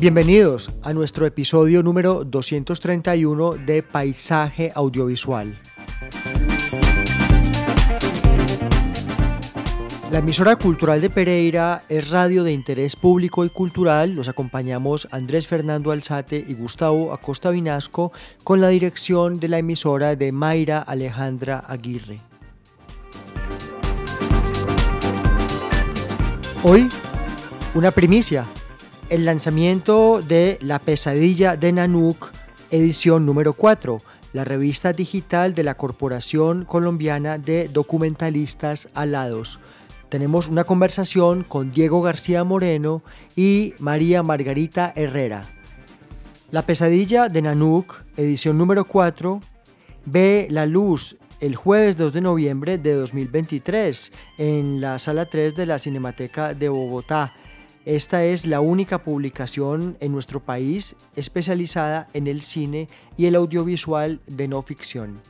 Bienvenidos a nuestro episodio número 231 de Paisaje Audiovisual. La emisora cultural de Pereira es radio de interés público y cultural. Los acompañamos Andrés Fernando Alzate y Gustavo Acosta Vinasco con la dirección de la emisora de Mayra Alejandra Aguirre. Hoy, una primicia, el lanzamiento de La pesadilla de Nanook, edición número 4, la revista digital de la Corporación Colombiana de Documentalistas Alados. Tenemos una conversación con Diego García Moreno y María Margarita Herrera. La pesadilla de Nanook, edición número 4, ve la luz el jueves 2 de noviembre de 2023 en la sala 3 de la Cinemateca de Bogotá. Esta es la única publicación en nuestro país especializada en el cine y el audiovisual de no ficción.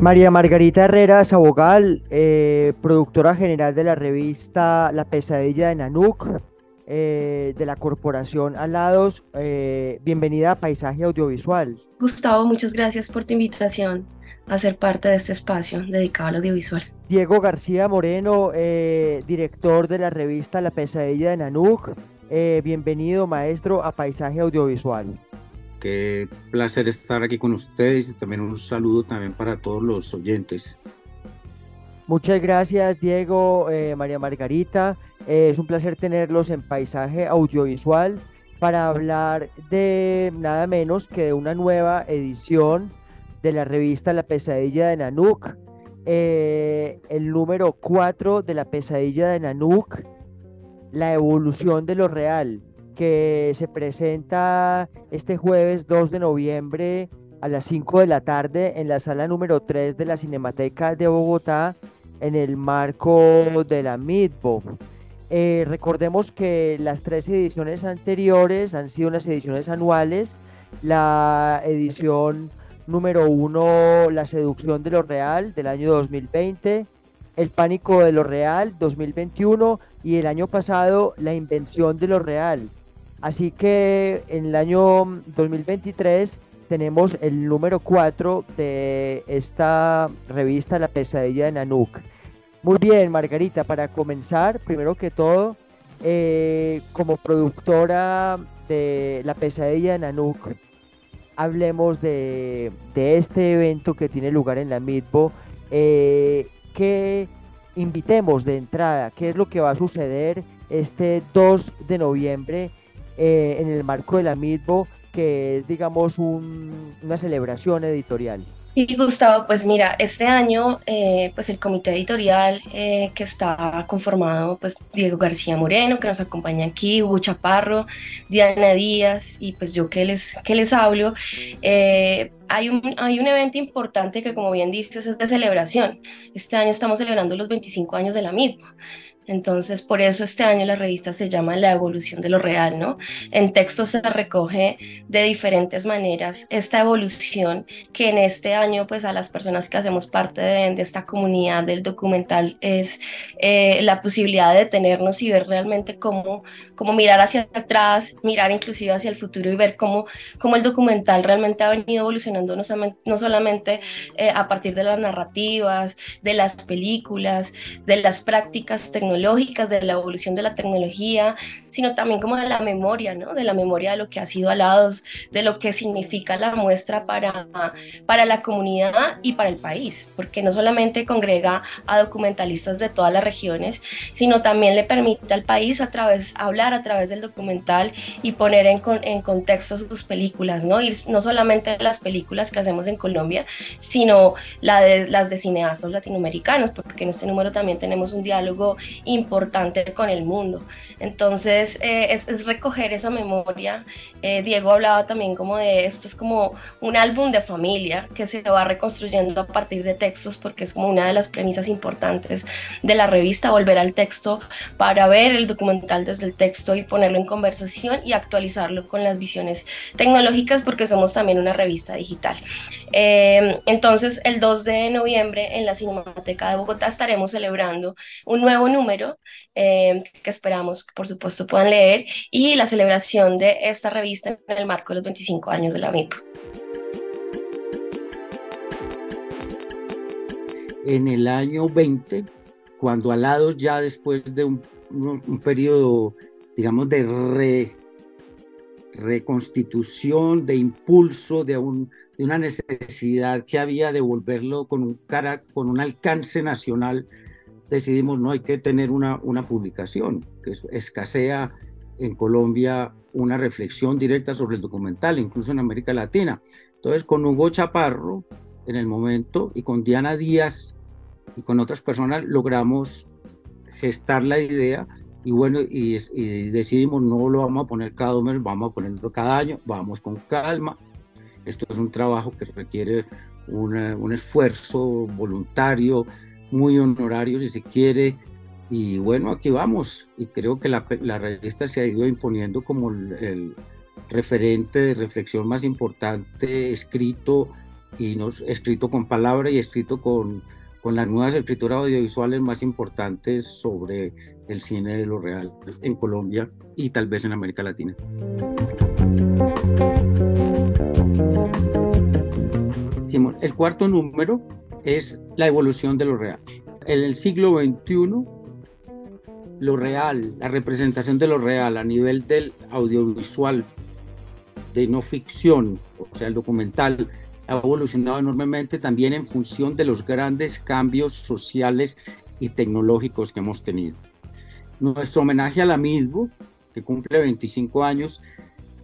María Margarita Herrera Sabogal, eh, productora general de la revista La Pesadilla de Nanuk, eh, de la corporación Alados. Eh, bienvenida a Paisaje Audiovisual. Gustavo, muchas gracias por tu invitación a ser parte de este espacio dedicado al audiovisual. Diego García Moreno, eh, director de la revista La Pesadilla de Nanuk. Eh, bienvenido, maestro, a Paisaje Audiovisual. Qué placer estar aquí con ustedes y también un saludo también para todos los oyentes. Muchas gracias, Diego, eh, María Margarita. Eh, es un placer tenerlos en Paisaje Audiovisual para hablar de nada menos que de una nueva edición de la revista La Pesadilla de Nanuk. Eh, el número 4 de La Pesadilla de Nanuk, La evolución de lo real, que se presenta este jueves 2 de noviembre a las 5 de la tarde en la sala número 3 de la Cinemateca de Bogotá en el marco de la MIDBO. Eh, recordemos que las tres ediciones anteriores han sido unas ediciones anuales. La edición número uno, La seducción de lo real del año 2020, El pánico de lo real 2021 y el año pasado La invención de lo real. Así que en el año 2023 tenemos el número 4 de esta revista La pesadilla de Nanuk. Muy bien, Margarita, para comenzar, primero que todo, eh, como productora de La pesadilla de Nanuk, hablemos de, este evento que tiene lugar en la MITBO, eh, que invitemos de entrada, qué es lo que va a suceder este 2 de noviembre eh, en el marco de la MITBO, que es, digamos, un- una celebración editorial. Sí, Gustavo, pues mira, este año eh, pues el comité editorial eh, que está conformado pues Diego García Moreno, que nos acompaña aquí, Hugo Chaparro, Diana Díaz y pues yo que les, que les hablo, eh, hay, un, hay un evento importante que como bien dices es de celebración. Este año estamos celebrando los 25 años de la misma. Entonces, por eso este año la revista se llama La evolución de lo real, ¿no? En texto se recoge de diferentes maneras esta evolución que en este año, pues a las personas que hacemos parte de, esta comunidad del documental es eh, la posibilidad de detenernos y ver realmente cómo, cómo mirar hacia atrás, mirar inclusive hacia el futuro y ver cómo, cómo el documental realmente ha venido evolucionando no solamente, eh, a partir de las narrativas, de las películas, de las prácticas tecnológicas, tecnológicas, de la evolución de la tecnología, sino también como de la memoria, ¿no? De la memoria de lo que ha sido alados, de lo que significa la muestra para, para la comunidad y para el país, porque no solamente congrega a documentalistas de todas las regiones, sino también le permite al país a través, hablar a través del documental y poner en, en contexto sus películas, ¿no? Y no solamente las películas que hacemos en Colombia, sino la de, las de cineastas latinoamericanos, porque en este número también tenemos un diálogo importante con el mundo. Entonces, eh, es, recoger esa memoria. Eh, Diego hablaba también como de esto, es como un álbum de familia que se va reconstruyendo a partir de textos, porque es como una de las premisas importantes de la revista, volver al texto para ver el documental desde el texto y ponerlo en conversación y actualizarlo con las visiones tecnológicas, porque somos también una revista digital. Eh, entonces, el 2 de noviembre en la Cinemateca de Bogotá estaremos celebrando un nuevo número que esperamos por supuesto, puedan leer y la celebración de esta revista en el marco de los 25 años de la MIP. En el año 20, cuando alados ya después de un, periodo, digamos, de reconstitución, de impulso, de, un, de una necesidad que había de volverlo con un, cara, con un alcance nacional, decidimos no hay que tener una, una publicación, que escasea en Colombia una reflexión directa sobre el documental, incluso en América Latina. Entonces, con Hugo Chaparro, en el momento, y con Diana Díaz y con otras personas, logramos gestar la idea y bueno, y, decidimos no lo vamos a poner cada mes, vamos a ponerlo cada año, vamos con calma. Esto es un trabajo que requiere un esfuerzo voluntario, muy honorario si se quiere. Y bueno, aquí vamos. Y creo que la, la revista se ha ido imponiendo como el, referente de reflexión más importante, escrito, y no, escrito con palabra y escrito con, con las nuevas escrituras audiovisuales más importantes sobre el cine de lo real en Colombia y tal vez en América Latina. El cuarto número es la evolución de lo real. En el siglo XXI, lo real, la representación de lo real a nivel del audiovisual, de no ficción, o sea, el documental, ha evolucionado enormemente también en función de los grandes cambios sociales y tecnológicos que hemos tenido. Nuestro homenaje a la MISBO, que cumple 25 años,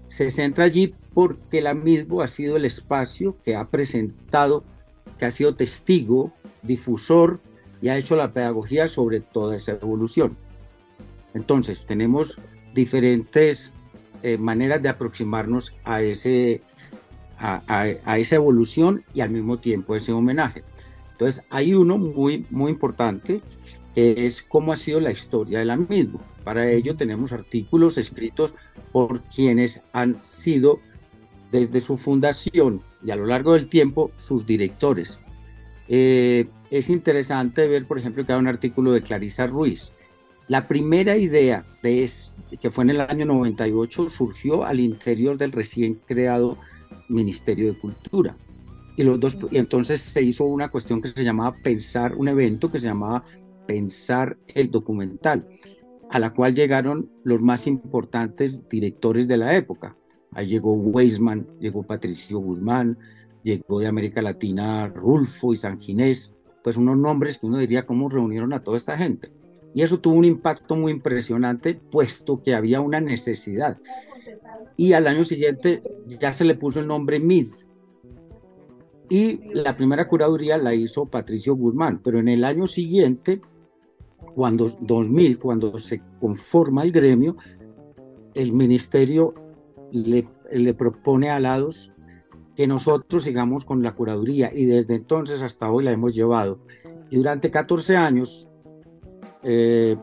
se centra allí porque la MISBO ha sido el espacio que ha presentado que ha sido testigo, difusor y ha hecho la pedagogía sobre toda esa evolución. Entonces, tenemos diferentes eh, maneras de aproximarnos a, ese, a, esa evolución y al mismo tiempo ese homenaje. Entonces, hay uno muy, muy importante que es cómo ha sido la historia de la misma. Para ello tenemos artículos escritos por quienes han sido desde su fundación y a lo largo del tiempo sus directores. Eh, es interesante ver, por ejemplo, que hay un artículo de Clarisa Ruiz. La primera idea de que fue en el año 98 surgió al interior del recién creado Ministerio de Cultura. Y, los dos, y entonces se hizo una cuestión que se llamaba pensar, un evento que se llamaba pensar el documental, a la cual llegaron los más importantes directores de la época. Ahí llegó Weisman, llegó Patricio Guzmán, llegó de América Latina Rulfo y San Ginés, pues unos nombres que uno diría cómo reunieron a toda esta gente. Y eso tuvo un impacto muy impresionante, puesto que había una necesidad. Y al año siguiente ya se le puso el nombre MID. Y la primera curaduría la hizo Patricio Guzmán, pero en el año siguiente, cuando 2000, cuando se conforma el gremio, el ministerio le, propone a Lados que nosotros sigamos con la curaduría y desde entonces hasta hoy la hemos llevado. Y durante 14 años, eh,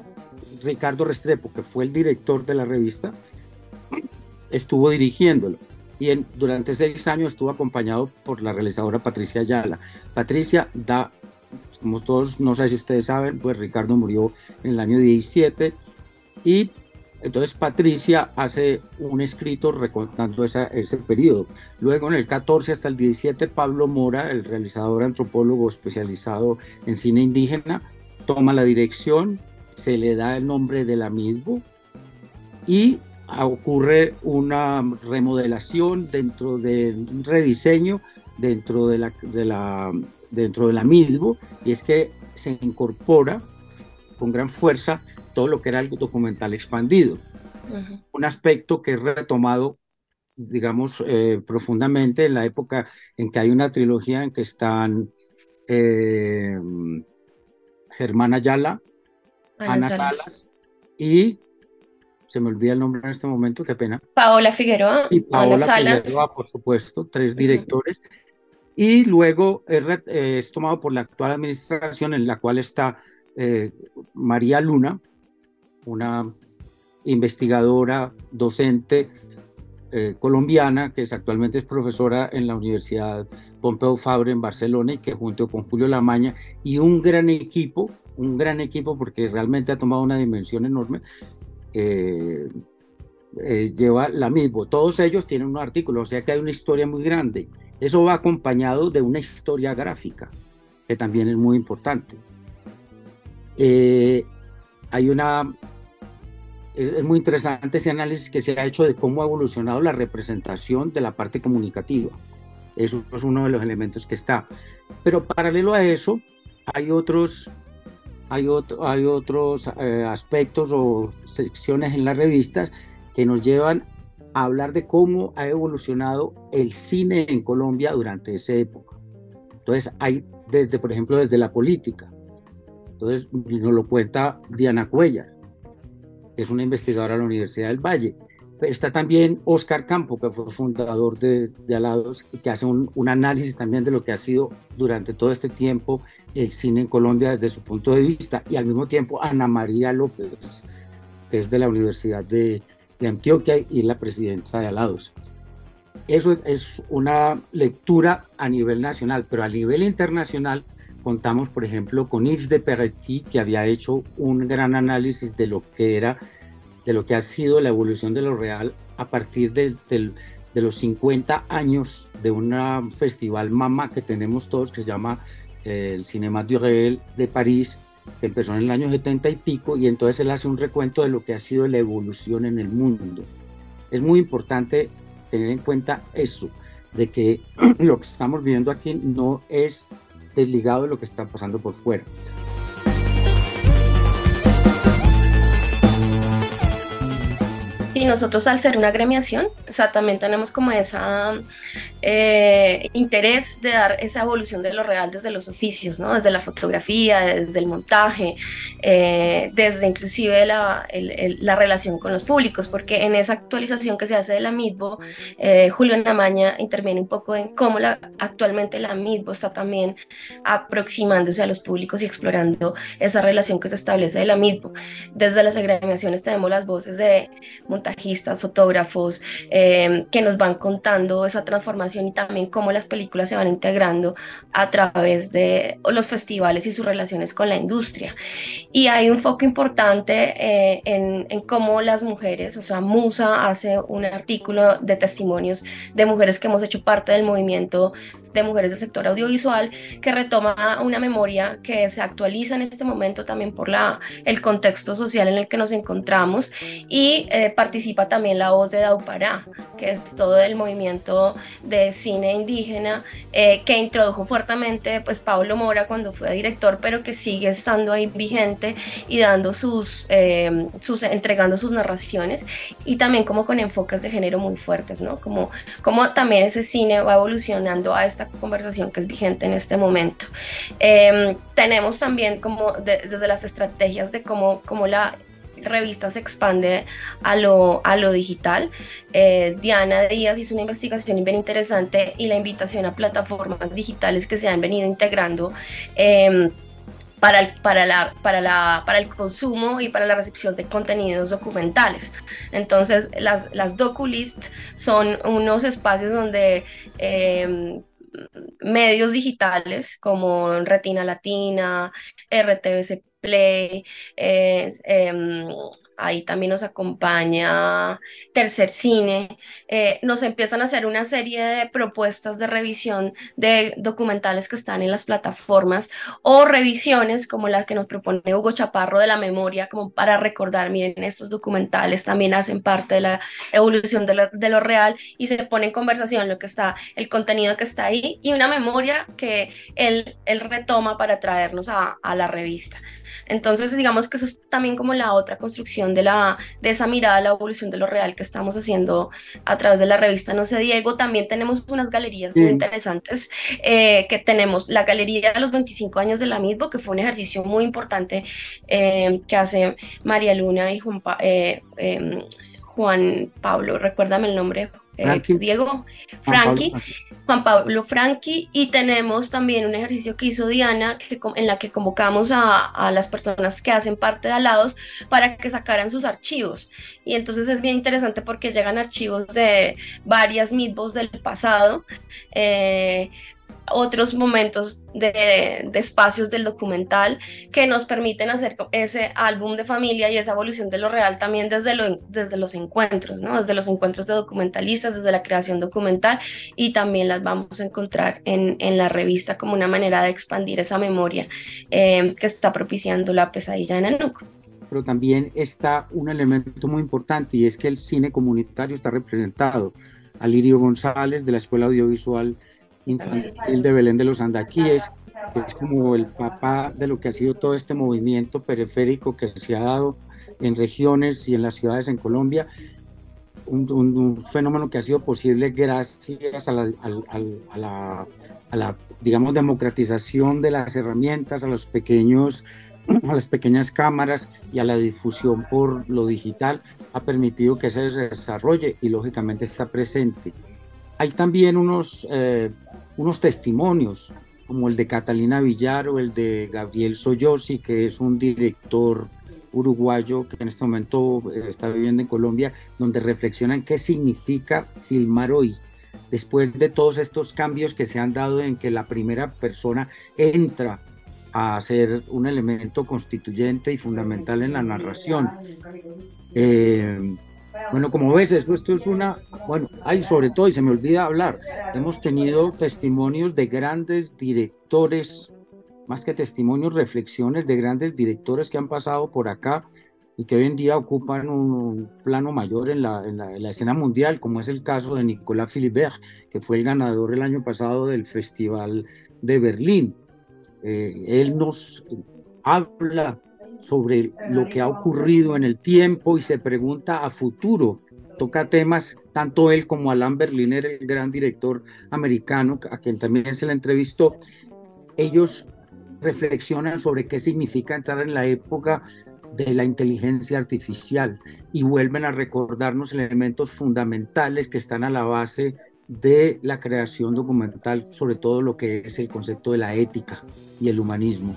Ricardo Restrepo, que fue el director de la revista, estuvo dirigiéndolo. Y durante seis años estuvo acompañado por la realizadora Patricia Ayala. Patricia da, como todos, no sé si ustedes saben, pues Ricardo murió en el año 17 y entonces Patricia hace un escrito recontando ese periodo. Luego en el 14 hasta el 17 Pablo Mora, el realizador antropólogo especializado en cine indígena, toma la dirección, se le da el nombre de la misma y ocurre una remodelación dentro de un rediseño dentro de la, de la, dentro de la mismo y es que se incorpora con gran fuerza todo lo que era el documental expandido. Un aspecto que es retomado, digamos, eh, profundamente en la época en que hay una trilogía en que están eh, Germán Ayala, Ana, Salas. y se me olvida el nombre en este momento, qué pena. Paola Figueroa. Y Paola Figueroa, por supuesto, tres directores. Y luego es, tomado por la actual administración en la cual está eh, María Luna, una investigadora, docente eh, colombiana, que actualmente es profesora en la Universidad Pompeu Fabra en Barcelona y que junto con Julio Lamaña y un gran equipo, un gran equipo porque realmente ha tomado una dimensión enorme, eh, eh, lleva la misma. Todos ellos tienen un artículo, o sea que hay una historia muy grande. Eso va acompañado de una historia gráfica, que también es muy importante. Hay una es, muy interesante ese análisis que se ha hecho de cómo ha evolucionado la representación de la parte comunicativa. Eso es uno de los elementos que está. Pero paralelo a eso, hay otros, hay hay otros eh, aspectos o secciones en las revistas que nos llevan a hablar de cómo ha evolucionado el cine en Colombia durante esa época. Entonces, hay desde, por ejemplo, desde la política. Entonces, nos lo cuenta Diana Cuellar es una investigadora de la Universidad del Valle. Está también Oscar Campo, que fue fundador de, de Alados y que hace un, un, análisis también de lo que ha sido durante todo este tiempo el cine en Colombia desde su punto de vista. Y al mismo tiempo Ana María López, que es de la Universidad de, de Antioquia y es la presidenta de Alados. Eso es una lectura a nivel nacional, pero a nivel internacional contamos, por ejemplo, con Yves de Peretti, que había hecho un gran análisis de lo que era, de lo que ha sido la evolución de lo real a partir de, los 50 años de un festival mama que tenemos todos, que se llama eh, el Cinema du Réel de París, que empezó en el año 70 y pico, y entonces él hace un recuento de lo que ha sido la evolución en el mundo. Es muy importante tener en cuenta eso, de que lo que estamos viendo aquí no es desligado de lo que está pasando por fuera. Y nosotros al ser una agremiación, o sea, también tenemos como esa eh, interés de dar esa evolución de lo real desde los oficios, ¿no? Desde la fotografía, desde el montaje, eh, desde inclusive la, la, relación con los públicos, porque en esa actualización que se hace de la MITBO, eh, Julio Namaña interviene un poco en cómo la, actualmente la MITBO está también aproximándose a los públicos y explorando esa relación que se establece de la MITBO. Desde las agremiaciones tenemos las voces de montajistas, fotógrafos, que nos van contando esa transformación y también cómo las películas se van integrando a través de los festivales y sus relaciones con la industria. Y hay un foco importante eh, en, en, cómo las mujeres, o sea, Musa hace un artículo de testimonios de mujeres que hemos hecho parte del movimiento de mujeres del sector audiovisual que retoma una memoria que se actualiza en este momento también por la, el contexto social en el que nos encontramos y eh, participa también la voz de Daupará, que es todo el movimiento de cine indígena eh, que introdujo fuertemente pues Pablo Mora cuando fue director, pero que sigue estando ahí vigente y dando sus, eh, sus entregando sus narraciones y también como con enfoques de género muy fuertes, ¿no? Como, como también ese cine va evolucionando a esta conversación que es vigente en este momento. Em, tenemos también como desde las estrategias de cómo, cómo la revista se expande a lo, a lo digital. Eh, Diana Díaz hizo una investigación bien interesante y la invitación a plataformas digitales que se han venido integrando. Em, para el, para, la, para, la, para el consumo y para la recepción de contenidos documentales. Entonces, las, las DocuList son unos espacios donde em, medios digitales como Retina Latina, RTBC Play, eh, em, ahí también nos acompaña Tercer Cine, eh, nos empiezan a hacer una serie de propuestas de revisión de documentales que están en las plataformas o revisiones como la que nos propone Hugo Chaparro de la memoria, como para recordar, miren, estos documentales también hacen parte de la evolución de lo, real y se pone en conversación lo que está, el contenido que está ahí y una memoria que él, retoma para traernos a la revista. Entonces, digamos que eso es también como la otra construcción de, la, de esa mirada a la evolución de lo real que estamos haciendo a través de la revista No sé, Diego. También tenemos unas galerías muy interesantes eh, que tenemos la galería de los 25 años de la misma, que fue un ejercicio muy importante eh, que hace María Luna y Juan, eh, em, Juan Pablo, recuérdame el nombre, Diego, Frankie. Juan Pablo Franqui y tenemos también un ejercicio que hizo Diana que, en la que convocamos a, las personas que hacen parte de Alados para que sacaran sus archivos. Y entonces es bien interesante porque llegan archivos de varias midbos del pasado. Eh, otros momentos de, espacios del documental que nos permiten hacer ese álbum de familia y esa evolución de lo real también desde, lo, desde los encuentros, ¿no? desde los encuentros de documentalistas, desde la creación documental y también las vamos a encontrar en, en la revista como una manera de expandir esa memoria eh, que está propiciando la pesadilla en Anuk pero también está un elemento muy importante y es que el cine comunitario está representado. Alirio González de la Escuela Audiovisual infantil de Belén de los Andaquíes, que es como el papá de lo que ha sido todo este movimiento periférico que se ha dado en regiones y en las ciudades en Colombia, un, fenómeno que ha sido posible gracias a la, a, la, a la, digamos, democratización de las herramientas, a los pequeños a las pequeñas cámaras y a la difusión por lo digital ha permitido que se desarrolle y lógicamente está presente. Hay también unos eh, unos testimonios, como el de Catalina Villar o el de Gabriel Soyosi, que es un director uruguayo que en este momento eh, está viviendo en Colombia, donde reflexionan qué significa filmar hoy, después de todos estos cambios que se han dado en que la primera persona entra a ser un elemento constituyente y fundamental en la narración. Eh, bueno, como ves, esto, esto es una, bueno, hay sobre todo, y se me olvida hablar, hemos tenido testimonios de grandes directores, más que testimonios, reflexiones de grandes directores que han pasado por acá y que hoy en día ocupan un, plano mayor en la, en, la, escena mundial, como es el caso de Nicolas Philibert, que fue el ganador el año pasado del Festival de Berlín. Eh, él nos habla sobre lo que ha ocurrido en el tiempo y se pregunta a futuro. Toca temas, tanto él como Alain Berliner, el gran director americano, a quien también se le entrevistó, ellos reflexionan sobre qué significa entrar en la época de la inteligencia artificial y vuelven a recordarnos elementos fundamentales que están a la base de la creación documental, sobre todo lo que es el concepto de la ética y el humanismo.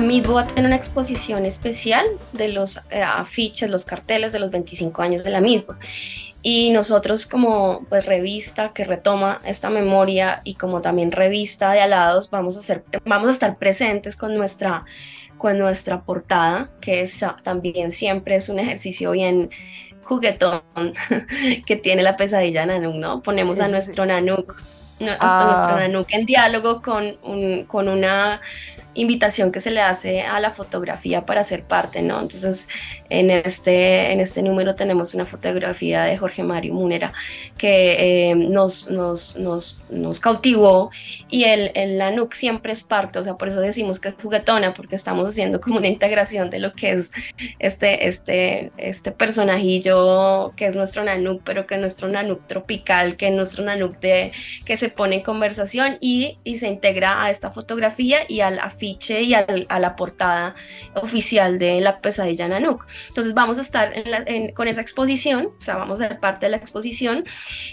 MIDBO va a tener una exposición especial de los eh, afiches, los carteles de los 25 años de la MIDBO. Y nosotros como pues, revista que retoma esta memoria y como también revista de alados vamos a, ser, vamos a estar presentes con nuestra, con nuestra portada, que es, también siempre es un ejercicio bien juguetón que tiene la pesadilla Nanuk, ¿no? Ponemos a nuestro Nanuk hasta nuestra ah. Nanuk en diálogo con, un, con una invitación que se le hace a la fotografía para ser parte, ¿no? Entonces, en este, en este número tenemos una fotografía de Jorge Mario Múnera que eh, nos, nos, nos, nos, cautivó y el, el, NUC siempre es parte, o sea, por eso decimos que es juguetona, porque estamos haciendo como una integración de lo que es este, este, este personajillo que es nuestro Nanuk, pero que es nuestro Nanuk tropical, que es nuestro Nanuk de, que se pone en conversación y, y se integra a esta fotografía y al afiche y a la portada oficial de la pesadilla Nanook. Entonces vamos a estar con esa exposición, o sea, vamos a ser parte de la exposición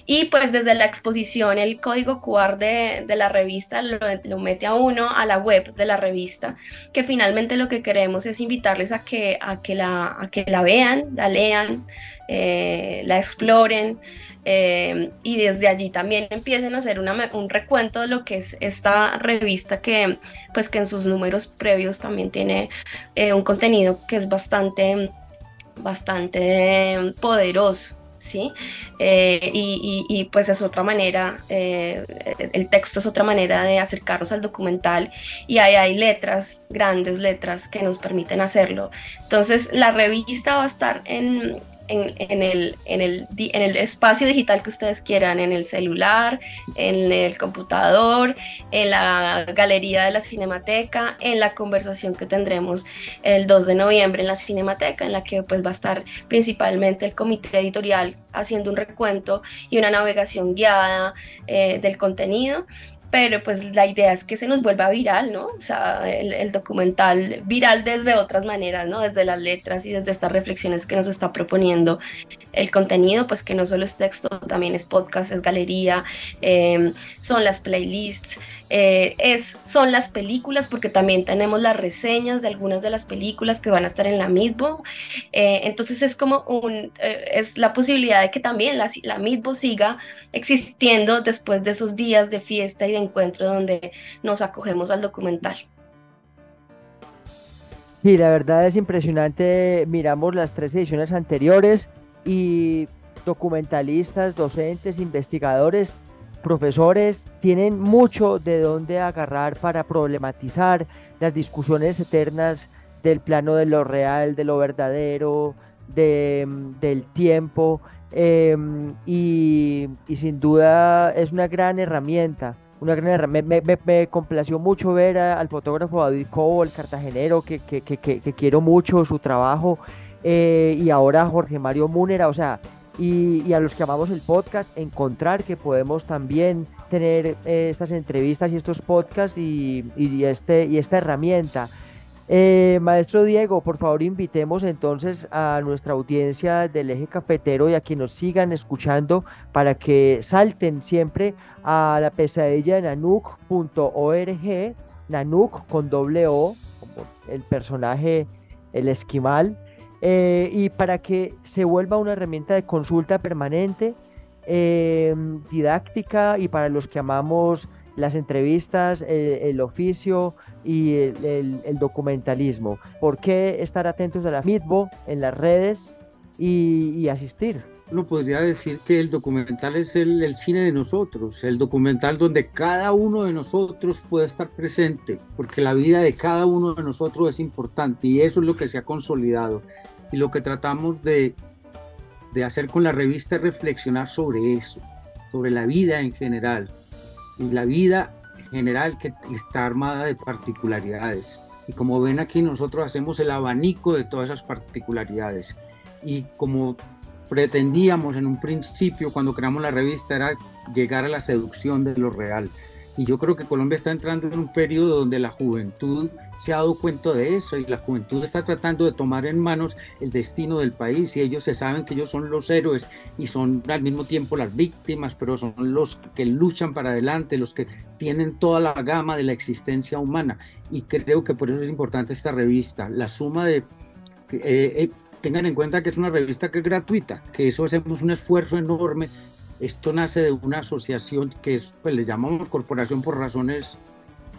y pues desde la exposición el código QR de, de la revista lo, lo, mete a uno a la web de la revista, que finalmente lo que queremos es invitarles a que, a que, la, a que la vean, la lean, eh, la exploren. Eh, y desde allí también empiecen a hacer un recuento de lo que es esta revista que pues que en sus números previos también tiene eh, un contenido que es bastante bastante poderoso ¿sí? Y, pues es otra manera, el texto es otra manera de acercarnos al documental y ahí hay letras, grandes letras que nos permiten hacerlo. Entonces la revista va a estar en, en, el, en, el, en el espacio digital que ustedes quieran, en el celular, en el computador, en la galería de la Cinemateca, en la conversación que tendremos el 2 de noviembre en la Cinemateca, en la que pues va a estar principalmente el comité editorial haciendo un recuento y una navegación guiada eh, del contenido pero pues la idea es que se nos vuelva viral, ¿no? O sea, el, documental viral desde otras maneras, ¿no? Desde las letras y desde estas reflexiones que nos está proponiendo el contenido, pues que no solo es texto, también es podcast, es galería, em, son las playlists, eh, es, son las películas, porque también tenemos las reseñas de algunas de las películas que van a estar en la mismo. Eh, entonces es como un, eh, es la posibilidad de que también la, la mismo siga existiendo después de esos días de fiesta y de encuentro donde nos acogemos al documental. Sí, la verdad es impresionante. Miramos las tres ediciones anteriores y documentalistas, docentes, investigadores profesores tienen mucho de dónde agarrar para problematizar las discusiones eternas del plano de lo real, de lo verdadero, del tiempo, em, y, sin duda es una gran herramienta. Una gran Me, me, complació mucho ver al fotógrafo David Cobo, el cartagenero, que, que, quiero mucho su trabajo, eh, y ahora Jorge Mario Múnera, o sea, y, a los que amamos el podcast, encontrar que podemos también tener eh, estas entrevistas y estos podcasts y, este, y esta herramienta. Eh, maestro Diego, por favor invitemos entonces a nuestra audiencia del eje cafetero y a quienes nos sigan escuchando para que salten siempre a la pesadilla de nanuk.org, nanuk con doble O, como el personaje, el esquimal, eh, y para que se vuelva una herramienta de consulta permanente, eh, didáctica y para los que amamos las entrevistas, el, oficio y el, documentalismo. ¿Por qué estar atentos a la MITBO en las redes y, asistir? Uno podría decir que el documental es el, el, cine de nosotros, el documental donde cada uno de nosotros puede estar presente, porque la vida de cada uno de nosotros es importante y eso es lo que se ha consolidado. Y lo que tratamos de, de hacer con la revista es reflexionar sobre eso, sobre la vida en general. Y la vida en general que está armada de particularidades. Y como ven aquí, nosotros hacemos el abanico de todas esas particularidades. Y como pretendíamos en un principio cuando creamos la revista era llegar a la seducción de lo real. Y yo creo que Colombia está entrando en un periodo donde la juventud se ha dado cuenta de eso y la juventud está tratando de tomar en manos el destino del país y ellos se saben que ellos son los héroes y son al mismo tiempo las víctimas, pero son los que luchan para adelante, los que tienen toda la gama de la existencia humana. Y creo que por eso es importante esta revista, la suma de... Eh, eh, tengan en cuenta que es una revista que es gratuita, que eso hacemos un esfuerzo enorme esto nace de una asociación que es, pues le llamamos corporación por razones,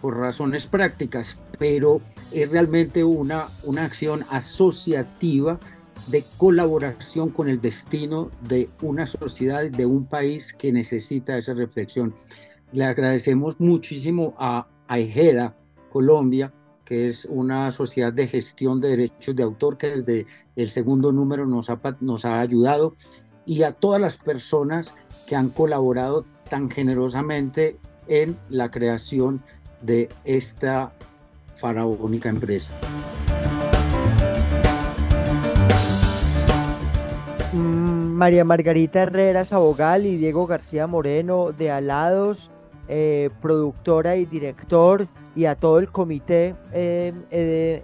por razones prácticas, pero es realmente una, una acción asociativa de colaboración con el destino de una sociedad, de un país que necesita esa reflexión. le agradecemos muchísimo a, a Colombia, que es una sociedad de gestión de derechos de autor que desde el segundo número nos ha, nos ha ayudado, y a todas las personas que han colaborado tan generosamente en la creación de esta faraónica empresa. Mm, María Margarita Herrera Sabogal y Diego García Moreno de Alados, eh, productora y director, y a todo el comité eh,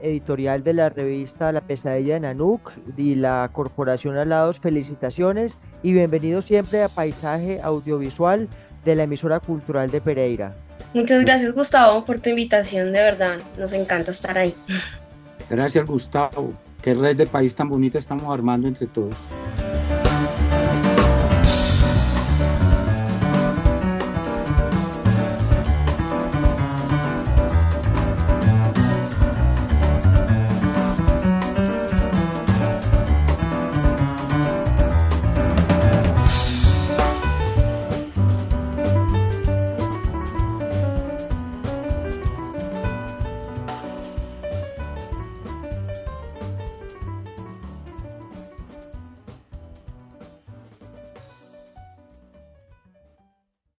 editorial de la revista La Pesadilla de Nanuk y la Corporación Alados, felicitaciones y bienvenidos siempre a Paisaje Audiovisual de la emisora cultural de Pereira. Muchas gracias Gustavo por tu invitación, de verdad, nos encanta estar ahí. Gracias Gustavo, qué red de país tan bonita estamos armando entre todos.